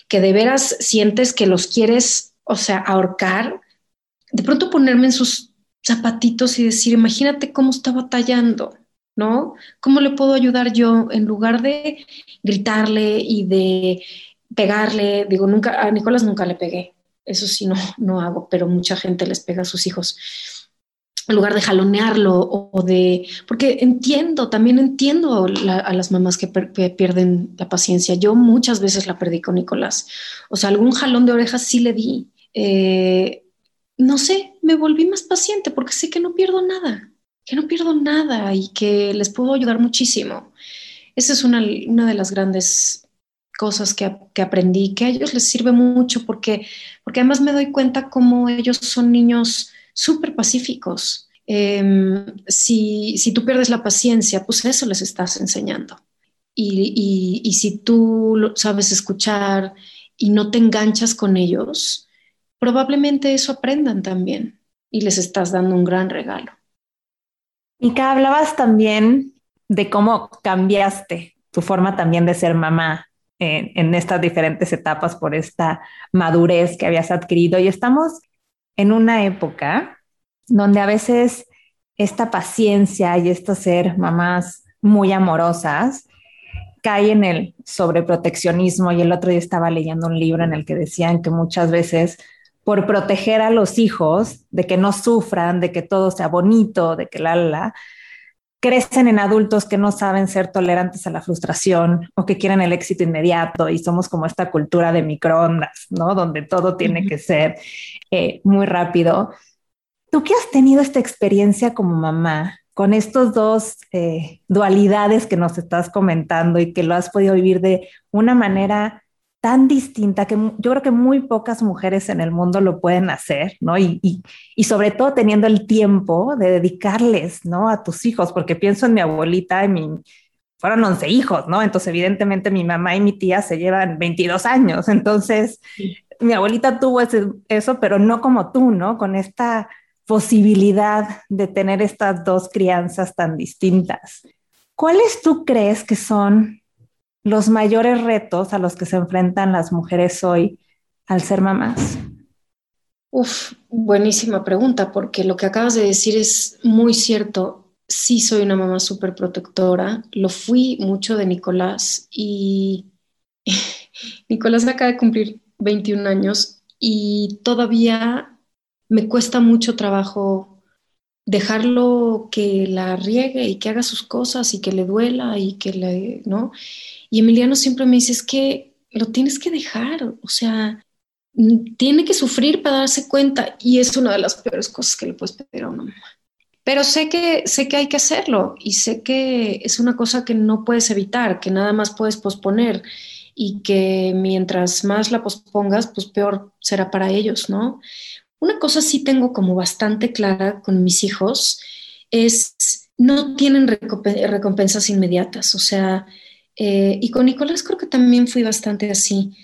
que de veras sientes que los quieres, o sea, ahorcar, de pronto ponerme en sus zapatitos y decir, imagínate cómo está batallando ¿no? ¿Cómo le puedo ayudar yo en lugar de gritarle y de pegarle? Digo, nunca, a Nicolás nunca le pegué, eso sí no, no hago, pero mucha gente les pega a sus hijos. En lugar de jalonearlo o, de, porque entiendo, también entiendo a las mamás que, pierden la paciencia. Yo muchas veces la perdí con Nicolás. O sea, algún jalón de orejas sí le di. Eh, no sé, me volví más paciente porque sé que no pierdo nada que no pierdo nada y que les puedo ayudar muchísimo. Esa es una, de las grandes cosas que, aprendí, que a ellos les sirve mucho porque, porque además me doy cuenta cómo ellos son niños súper pacíficos. Em, si, si, tú pierdes la paciencia, pues eso les estás enseñando. Y, y si tú sabes escuchar y no te enganchas con ellos, probablemente eso aprendan también y les estás dando un gran regalo. Y que hablabas también de cómo cambiaste tu forma también de ser mamá en, estas diferentes etapas por esta madurez que habías adquirido. Y estamos en una época donde a veces esta paciencia y esto ser mamás muy amorosas cae en el sobreproteccionismo. Y el otro día estaba leyendo un libro en el que decían que muchas veces por proteger a los hijos de que no sufran, de que todo sea bonito, de que la, la, crecen en adultos que no saben ser tolerantes a la frustración o que quieren el éxito inmediato y somos como esta cultura de microondas, ¿no? Donde todo tiene que ser eh, muy rápido. Tú que has tenido esta experiencia como mamá, con estos dos eh, dualidades que nos estás comentando y que lo has podido vivir de una manera tan distinta que yo creo que muy pocas mujeres en el mundo lo pueden hacer, ¿no? Y, y, y, sobre todo teniendo el tiempo de dedicarles, ¿no? A tus hijos, porque pienso en mi abuelita y mi, fueron 11 hijos, ¿no? Entonces, evidentemente, mi mamá y mi tía se llevan 22 años. Entonces, mi abuelita tuvo ese, eso, pero no como tú, ¿no? Con esta posibilidad de tener estas dos crianzas tan distintas. ¿Cuáles tú crees que son los mayores retos a los que se enfrentan las mujeres hoy al ser mamás? Uf, buenísima pregunta, porque lo que acabas de decir es muy cierto. sí soy una mamá súper protectora, lo fui mucho de Nicolás y Nicolás acaba de cumplir 21 años y todavía me cuesta mucho trabajo dejarlo que la riegue y que haga sus cosas y que le duela y que le, ¿no? Y Emiliano siempre me dice, es que lo tienes que dejar, o sea, tiene que sufrir para darse cuenta y es una de las peores cosas que le puedes pedir a una mamá. Pero sé que, sé que hay que hacerlo y sé que es una cosa que no puedes evitar, que nada más puedes posponer y que mientras más la pospongas, pues peor será para ellos, ¿no? Una cosa sí tengo como bastante clara con mis hijos es no tienen recompensas inmediatas, o sea, eh, y con Nicolás creo que también fui bastante así.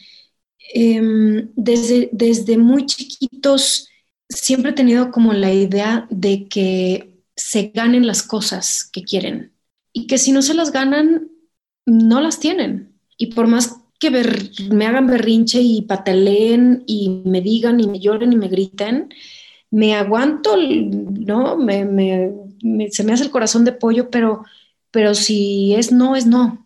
Em, desde, desde muy chiquitos siempre he tenido como la idea de que se ganen las cosas que quieren y que si no se las ganan, no las tienen. Y por más que me hagan berrinche y pateleen y me digan y me lloren y me griten, me aguanto, ¿no? Me, se me hace el corazón de pollo, pero, pero si es no, es no.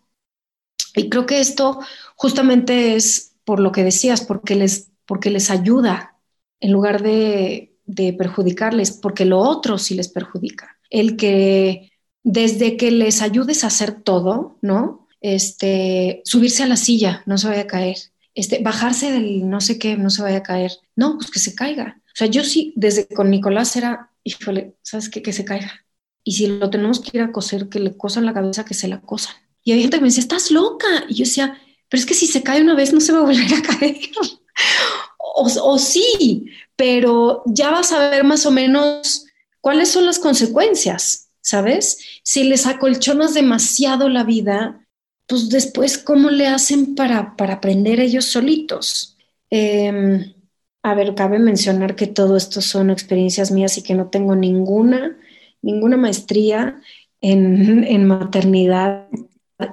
Y creo que esto justamente es por lo que decías, porque les, porque les ayuda en lugar de, de perjudicarles, porque lo otro sí les perjudica. El que desde que les ayudes a hacer todo, ¿no? este, subirse a la silla, no se vaya a caer, este, bajarse del no sé qué, no se vaya a caer. No, pues que se caiga. O sea, yo sí, desde con Nicolás era, híjole, ¿sabes qué? Que se caiga. Y si lo tenemos que ir a coser, que le cosan la cabeza, que se la cosan. Y hay gente que me dice, estás loca. Y yo decía, pero es que si se cae una vez no se va a volver a caer. o, o sí, pero ya vas a ver más o menos cuáles son las consecuencias, ¿sabes? Si les acolchonas demasiado la vida, pues después, ¿cómo le hacen para, para aprender ellos solitos? Em, a ver, cabe mencionar que todo esto son experiencias mías y que no tengo ninguna, ninguna maestría en, en maternidad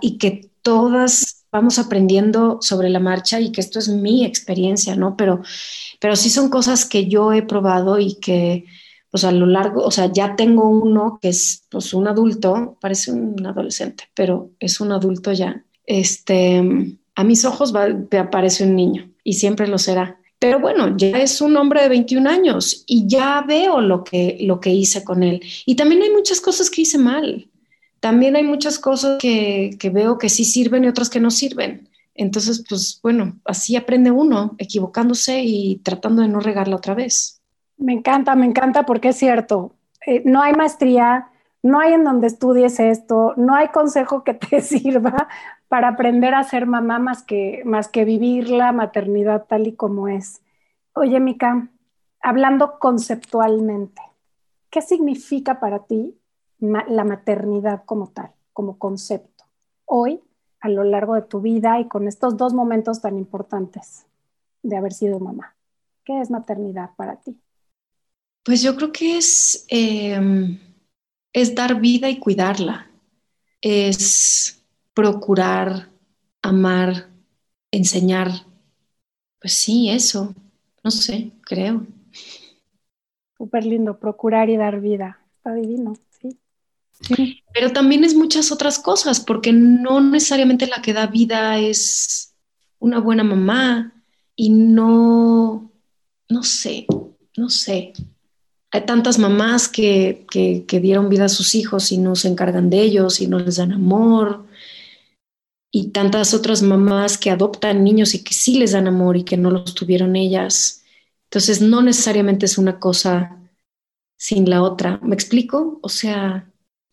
y que todas vamos aprendiendo sobre la marcha y que esto es mi experiencia, ¿no? Pero, pero sí son cosas que yo he probado y que, pues a lo largo, o sea, ya tengo uno que es pues un adulto, parece un adolescente, pero es un adulto ya. Este, a mis ojos va, aparece un niño y siempre lo será. Pero bueno, ya es un hombre de 21 años y ya veo lo que, lo que hice con él. Y también hay muchas cosas que hice mal. También hay muchas cosas que, que veo que sí sirven y otras que no sirven. Entonces, pues bueno, así aprende uno, equivocándose y tratando de no regarla otra vez. Me encanta, me encanta porque es cierto, eh, no hay maestría, no hay en donde estudies esto, no hay consejo que te sirva para aprender a ser mamá más que, más que vivir la maternidad tal y como es. Oye, Mica, hablando conceptualmente, ¿qué significa para ti la maternidad como tal, como concepto, hoy, a lo largo de tu vida y con estos dos momentos tan importantes de haber sido mamá? ¿Qué es maternidad para ti? Pues yo creo que es, em, es dar vida y cuidarla, es procurar, amar, enseñar. Pues sí, eso, no sé, creo. Súper lindo, procurar y dar vida. Está divino, Pero también es muchas otras cosas, porque no necesariamente la que da vida es una buena mamá y no, no sé, no sé hay tantas mamás que, dieron vida a sus hijos y no se encargan de ellos y no les dan amor. Y tantas otras mamás que adoptan niños y que sí les dan amor y que no los tuvieron ellas. Entonces, no necesariamente es una cosa sin la otra. ¿Me explico? O sea,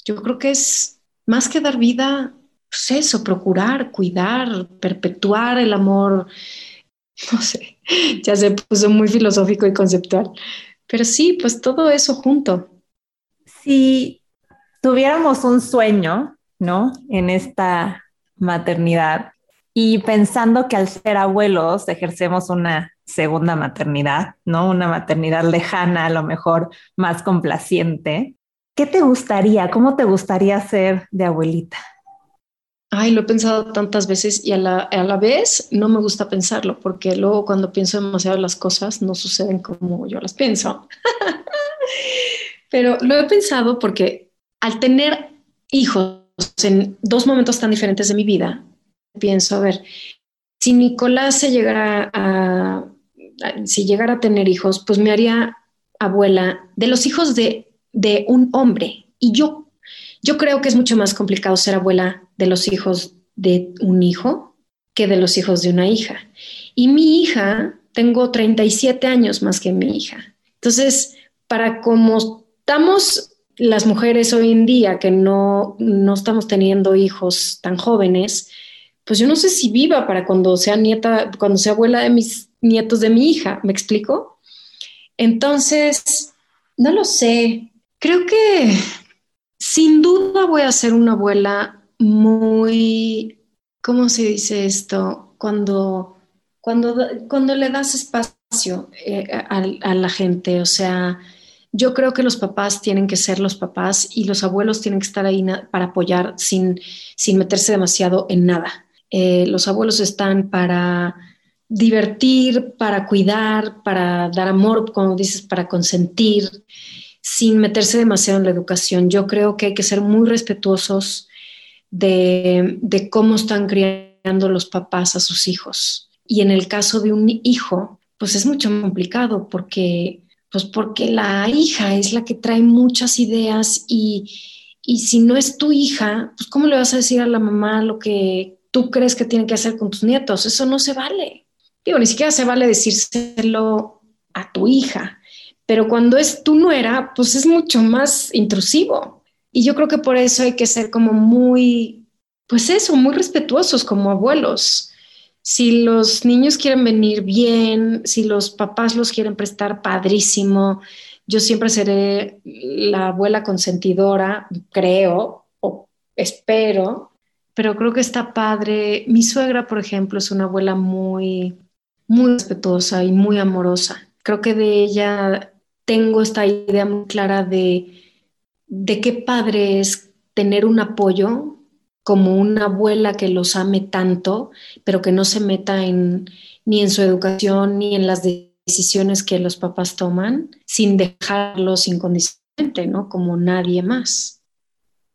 yo creo que es más que dar vida, pues eso, procurar, cuidar, perpetuar el amor. No sé, ya se puso muy filosófico y conceptual. Pero sí, pues todo eso junto. Si tuviéramos un sueño, ¿no? En esta maternidad y pensando que al ser abuelos ejercemos una segunda maternidad, ¿no? Una maternidad lejana, a lo mejor más complaciente. ¿Qué te gustaría? ¿Cómo te gustaría ser de abuelita? Ay, lo he pensado tantas veces y a la, a la, vez no me gusta pensarlo porque luego cuando pienso demasiado las cosas no suceden como yo las pienso. Pero lo he pensado porque al tener hijos en dos momentos tan diferentes de mi vida, pienso, a ver, si Nicolás se llegara a, si llegara a tener hijos, pues me haría abuela de los hijos de, de un hombre. Y yo, yo creo que es mucho más complicado ser abuela de los hijos de un hijo que de los hijos de una hija. Y mi hija, tengo 37 años más que mi hija. Entonces, para como estamos las mujeres hoy en día que no, no estamos teniendo hijos tan jóvenes, pues yo no sé si viva para cuando sea nieta, cuando sea abuela de mis nietos de mi hija, ¿me explico? Entonces, no lo sé, creo que sin duda voy a ser una abuela muy, ¿cómo se dice esto? Cuando, cuando, cuando le das espacio eh, a, la gente, o sea, yo creo que los papás tienen que ser los papás y los abuelos tienen que estar ahí para apoyar sin, sin meterse demasiado en nada. Eh, los abuelos están para divertir, para cuidar, para dar amor, como dices, para consentir, sin meterse demasiado en la educación. Yo creo que hay que ser muy respetuosos de, cómo están criando los papás a sus hijos. Y en el caso de un hijo, pues es mucho complicado porque pues porque la hija es la que trae muchas ideas y, si no es tu hija, pues ¿cómo le vas a decir a la mamá lo que tú crees que tiene que hacer con tus nietos? Eso no se vale. Digo, ni siquiera se vale decírselo a tu hija, pero cuando es tu nuera, pues es mucho más intrusivo. Y yo creo que por eso hay que ser como muy, pues eso, muy respetuosos como abuelos si los niños quieren venir bien, si los papás los quieren prestar padrísimo, yo siempre seré la abuela consentidora, creo, o espero, pero creo que está padre. Mi suegra, por ejemplo, es una abuela muy, muy respetuosa y muy amorosa. Creo que de ella tengo esta idea muy clara de, de qué padre es tener un apoyo como una abuela que los ame tanto, pero que no se meta en, ni en su educación ni en las decisiones que los papás toman, sin dejarlos incondicionalmente, ¿no? Como nadie más.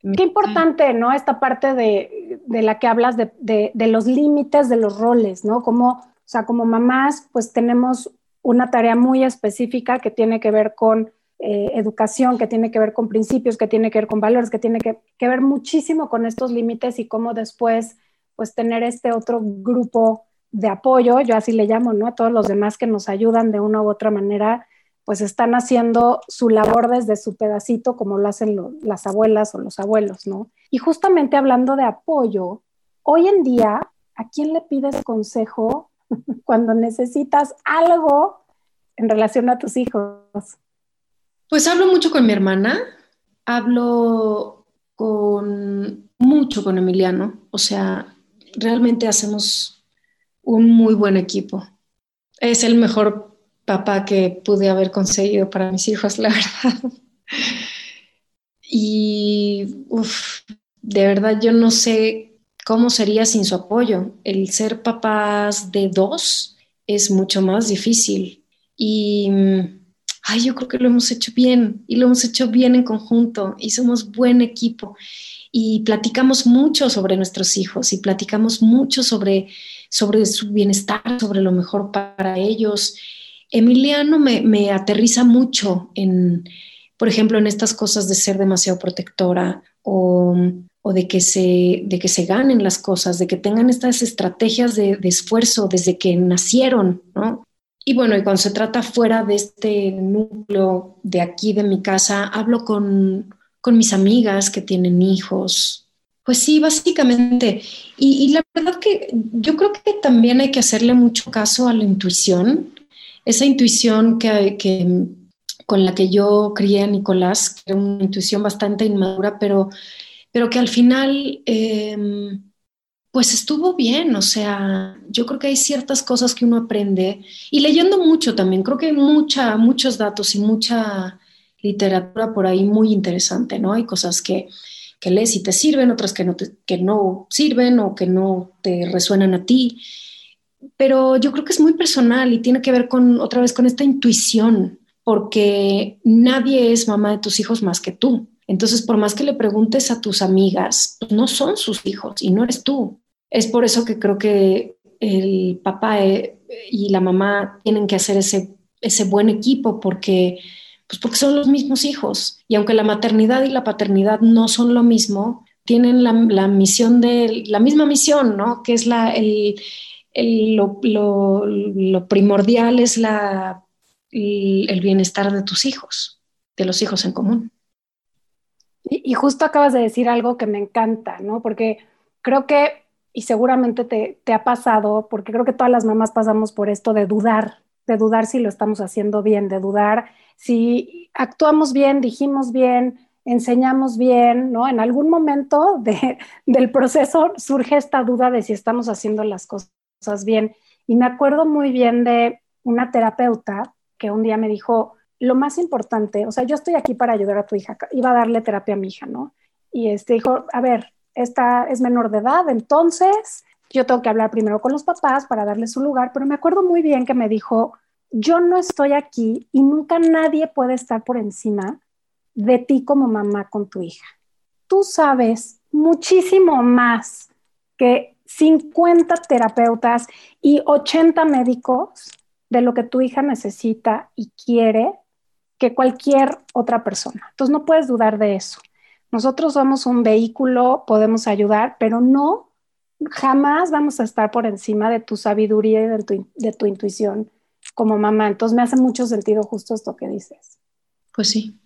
Qué importante, ¿no? Esta parte de, la que hablas de, de, los límites de los roles, ¿no? Como, o sea, como mamás, pues tenemos una tarea muy específica que tiene que ver con eh, educación, que tiene que ver con principios, que tiene que ver con valores, que tiene que, ver muchísimo con estos límites y cómo después, pues tener este otro grupo de apoyo, yo así le llamo, ¿no? A todos los demás que nos ayudan de una u otra manera, pues están haciendo su labor desde su pedacito, como lo hacen las abuelas o los abuelos, ¿no? Y justamente hablando de apoyo, hoy en día, ¿a quién le pides consejo cuando necesitas algo en relación a tus hijos? Pues hablo mucho con mi hermana, hablo con mucho con Emiliano, o sea, realmente hacemos un muy buen equipo. Es el mejor papá que pude haber conseguido para mis hijos, la verdad. Y de verdad yo no sé cómo sería sin su apoyo. El ser papás de dos es mucho más difícil. Y ay, yo creo que lo hemos hecho bien y lo hemos hecho bien en conjunto y somos buen equipo y platicamos mucho sobre nuestros hijos y platicamos mucho sobre, sobre su bienestar, sobre lo mejor para ellos. Emiliano me, me aterriza mucho en, por ejemplo, en estas cosas de ser demasiado protectora o, o de, que se, de que se ganen las cosas, de que tengan estas estrategias de, de esfuerzo desde que nacieron, ¿no? Y bueno, y cuando se trata fuera de este núcleo de aquí, de mi casa, hablo con, con mis amigas que tienen hijos. Pues sí, básicamente. Y, y, la verdad que yo creo que también hay que hacerle mucho caso a la intuición, esa intuición que, que con la que yo crié a Nicolás, que era una intuición bastante inmadura, pero, pero que al final... Eh, pues estuvo bien, o sea, yo creo que hay ciertas cosas que uno aprende y leyendo mucho también, creo que hay mucha, muchos datos y mucha literatura por ahí muy interesante, ¿no? Hay cosas que, que lees y te sirven, otras que no, que no sirven o que no te resuenan a ti, pero yo creo que es muy personal y tiene que ver con, otra vez, con esta intuición, porque nadie es mamá de tus hijos más que tú. Entonces, por más que le preguntes a tus amigas, no son sus hijos y no eres tú. Es por eso que creo que el papá eh, y la mamá tienen que hacer ese, ese buen equipo porque, pues porque son los mismos hijos. Y aunque la maternidad y la paternidad no son lo mismo, tienen la, misión de, la misma misión, ¿no? Que es la, el, lo, lo, primordial es la, el, bienestar de tus hijos, de los hijos en común. Y, justo acabas de decir algo que me encanta, ¿no? Porque creo que y seguramente te, te, ha pasado, porque creo que todas las mamás pasamos por esto de dudar, de dudar si lo estamos haciendo bien, de dudar si actuamos bien, dijimos bien, enseñamos bien, ¿no? En algún momento de, del proceso surge esta duda de si estamos haciendo las cosas bien. Y me acuerdo muy bien de una terapeuta que un día me dijo, lo más importante, o sea, yo estoy aquí para ayudar a tu hija, iba a darle terapia a mi hija, ¿no? Y este dijo, a ver, esta es menor de edad, entonces yo tengo que hablar primero con los papás para darle su lugar, pero me acuerdo muy bien que me dijo, yo no estoy aquí y nunca nadie puede estar por encima de ti como mamá con tu hija. Tú sabes muchísimo más que 50 terapeutas y 80 médicos de lo que tu hija necesita y quiere que cualquier otra persona. Entonces no puedes dudar de eso. Nosotros somos un vehículo, podemos ayudar, pero no, jamás vamos a estar por encima de tu sabiduría y de tu, intuición como mamá. Entonces me hace mucho sentido justo esto que dices. Pues sí.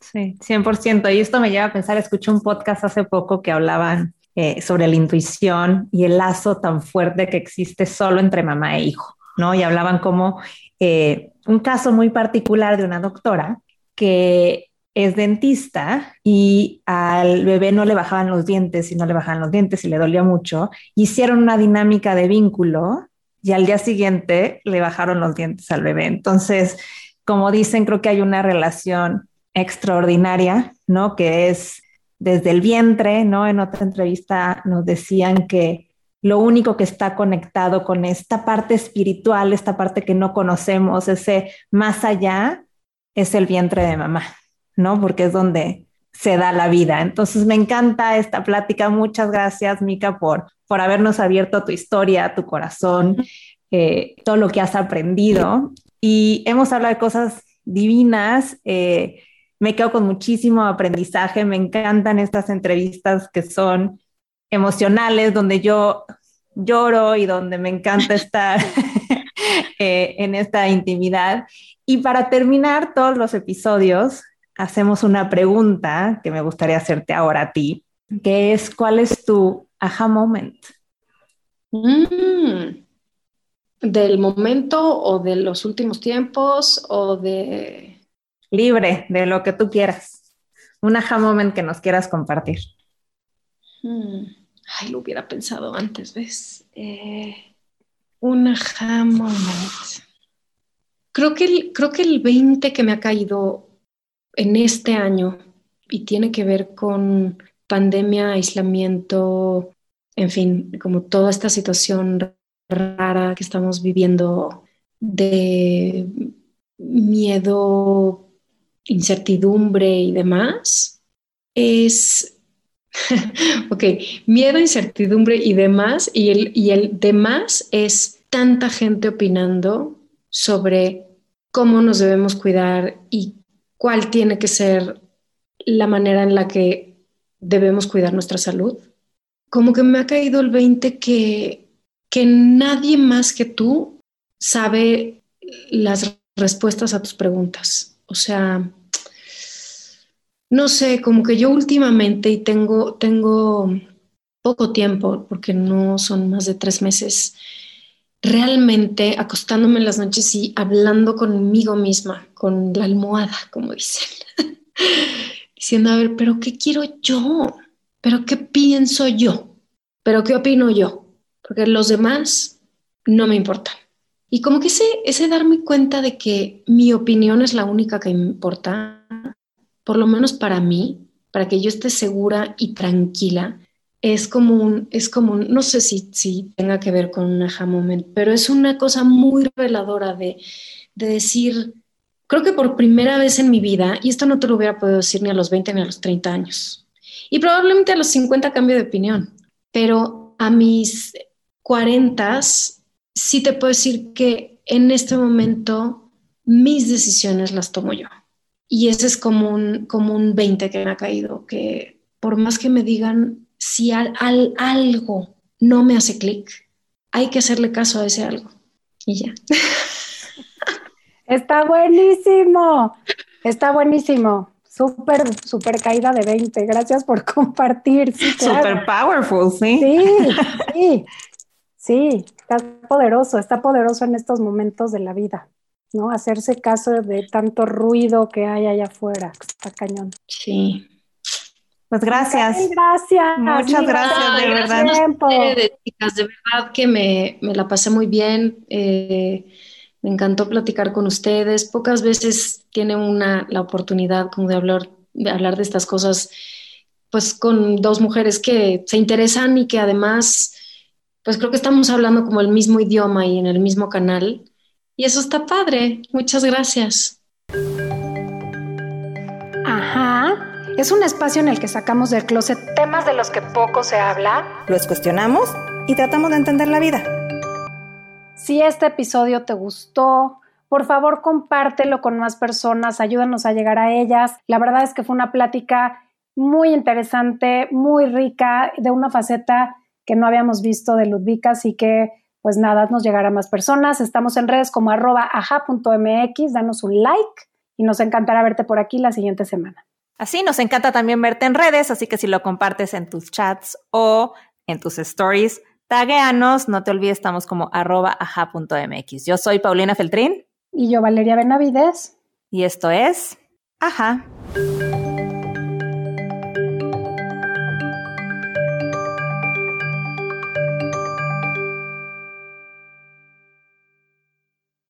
Sí, 100%. Y esto me lleva a pensar, escuché un podcast hace poco que hablaban eh, sobre la intuición y el lazo tan fuerte que existe solo entre mamá e hijo, ¿no? Y hablaban como eh, un caso muy particular de una doctora que es dentista y al bebé no le bajaban los dientes y no le bajaban los dientes y le dolía mucho. Hicieron una dinámica de vínculo y al día siguiente le bajaron los dientes al bebé. Entonces, como dicen, creo que hay una relación extraordinaria, ¿no? Que es desde el vientre, ¿no? En otra entrevista nos decían que lo único que está conectado con esta parte espiritual, esta parte que no conocemos, ese más allá, es el vientre de mamá. ¿no? Porque es donde se da la vida. Entonces me encanta esta plática. Muchas gracias, Mica, por, por habernos abierto tu historia, tu corazón, eh, todo lo que has aprendido. Y hemos hablado de cosas divinas. Eh, me quedo con muchísimo aprendizaje. Me encantan estas entrevistas que son emocionales, donde yo lloro y donde me encanta estar eh, en esta intimidad. Y para terminar todos los episodios, hacemos una pregunta que me gustaría hacerte ahora a ti, que es, ¿cuál es tu aha moment? Mm. ¿Del momento o de los últimos tiempos o de... Libre, de lo que tú quieras. Un aha moment que nos quieras compartir. Mm. Ay, lo hubiera pensado antes, ¿ves? Eh, un moment. Creo que, el, creo que el 20 que me ha caído en este año y tiene que ver con pandemia, aislamiento, en fin, como toda esta situación rara que estamos viviendo de miedo, incertidumbre y demás, es, ok, miedo, incertidumbre y demás, y el, y el demás es tanta gente opinando sobre cómo nos debemos cuidar y cuál tiene que ser la manera en la que debemos cuidar nuestra salud. Como que me ha caído el 20 que, que nadie más que tú sabe las respuestas a tus preguntas. O sea, no sé, como que yo últimamente y tengo, tengo poco tiempo, porque no son más de tres meses, realmente acostándome en las noches y hablando conmigo misma, con la almohada, como dicen, diciendo, a ver, pero ¿qué quiero yo? ¿Pero qué pienso yo? ¿Pero qué opino yo? Porque los demás no me importan. Y como que ese, ese darme cuenta de que mi opinión es la única que importa, por lo menos para mí, para que yo esté segura y tranquila es como un, es como no sé si, si tenga que ver con un aha moment, pero es una cosa muy reveladora de, de decir, creo que por primera vez en mi vida, y esto no te lo hubiera podido decir ni a los 20 ni a los 30 años, y probablemente a los 50 cambio de opinión, pero a mis 40 sí te puedo decir que en este momento mis decisiones las tomo yo. Y ese es como un, como un 20 que me ha caído, que por más que me digan si al, algo no me hace clic, hay que hacerle caso a ese algo. Y ya. Está buenísimo, está buenísimo. Súper, súper caída de 20. Gracias por compartir. Súper powerful, sí. Sí, sí, sí, está poderoso, está poderoso en estos momentos de la vida. ¿No? Hacerse caso de tanto ruido que hay allá afuera, está cañón. Sí. Pues gracias. gracias. Muchas gracias, de verdad. De, chicas, de verdad que me, la pasé muy bien. Eh, me encantó platicar con ustedes. Pocas veces tiene una la oportunidad como de hablar, de hablar de estas cosas, pues con dos mujeres que se interesan y que además, pues creo que estamos hablando como el mismo idioma y en el mismo canal. Y eso está padre. Muchas gracias. Ajá. Es un espacio en el que sacamos del closet temas de los que poco se habla, los cuestionamos y tratamos de entender la vida. Si este episodio te gustó, por favor compártelo con más personas, ayúdanos a llegar a ellas. La verdad es que fue una plática muy interesante, muy rica, de una faceta que no habíamos visto de Ludvika, así que pues nada, nos llegará a más personas. Estamos en redes como arroba aja.mx, danos un like y nos encantará verte por aquí la siguiente semana. Así, nos encanta también verte en redes, así que si lo compartes en tus chats o en tus stories, tagueanos, no te olvides, estamos como arroba aja.mx. Yo soy Paulina Feltrín. Y yo Valeria Benavides. Y esto es Aja.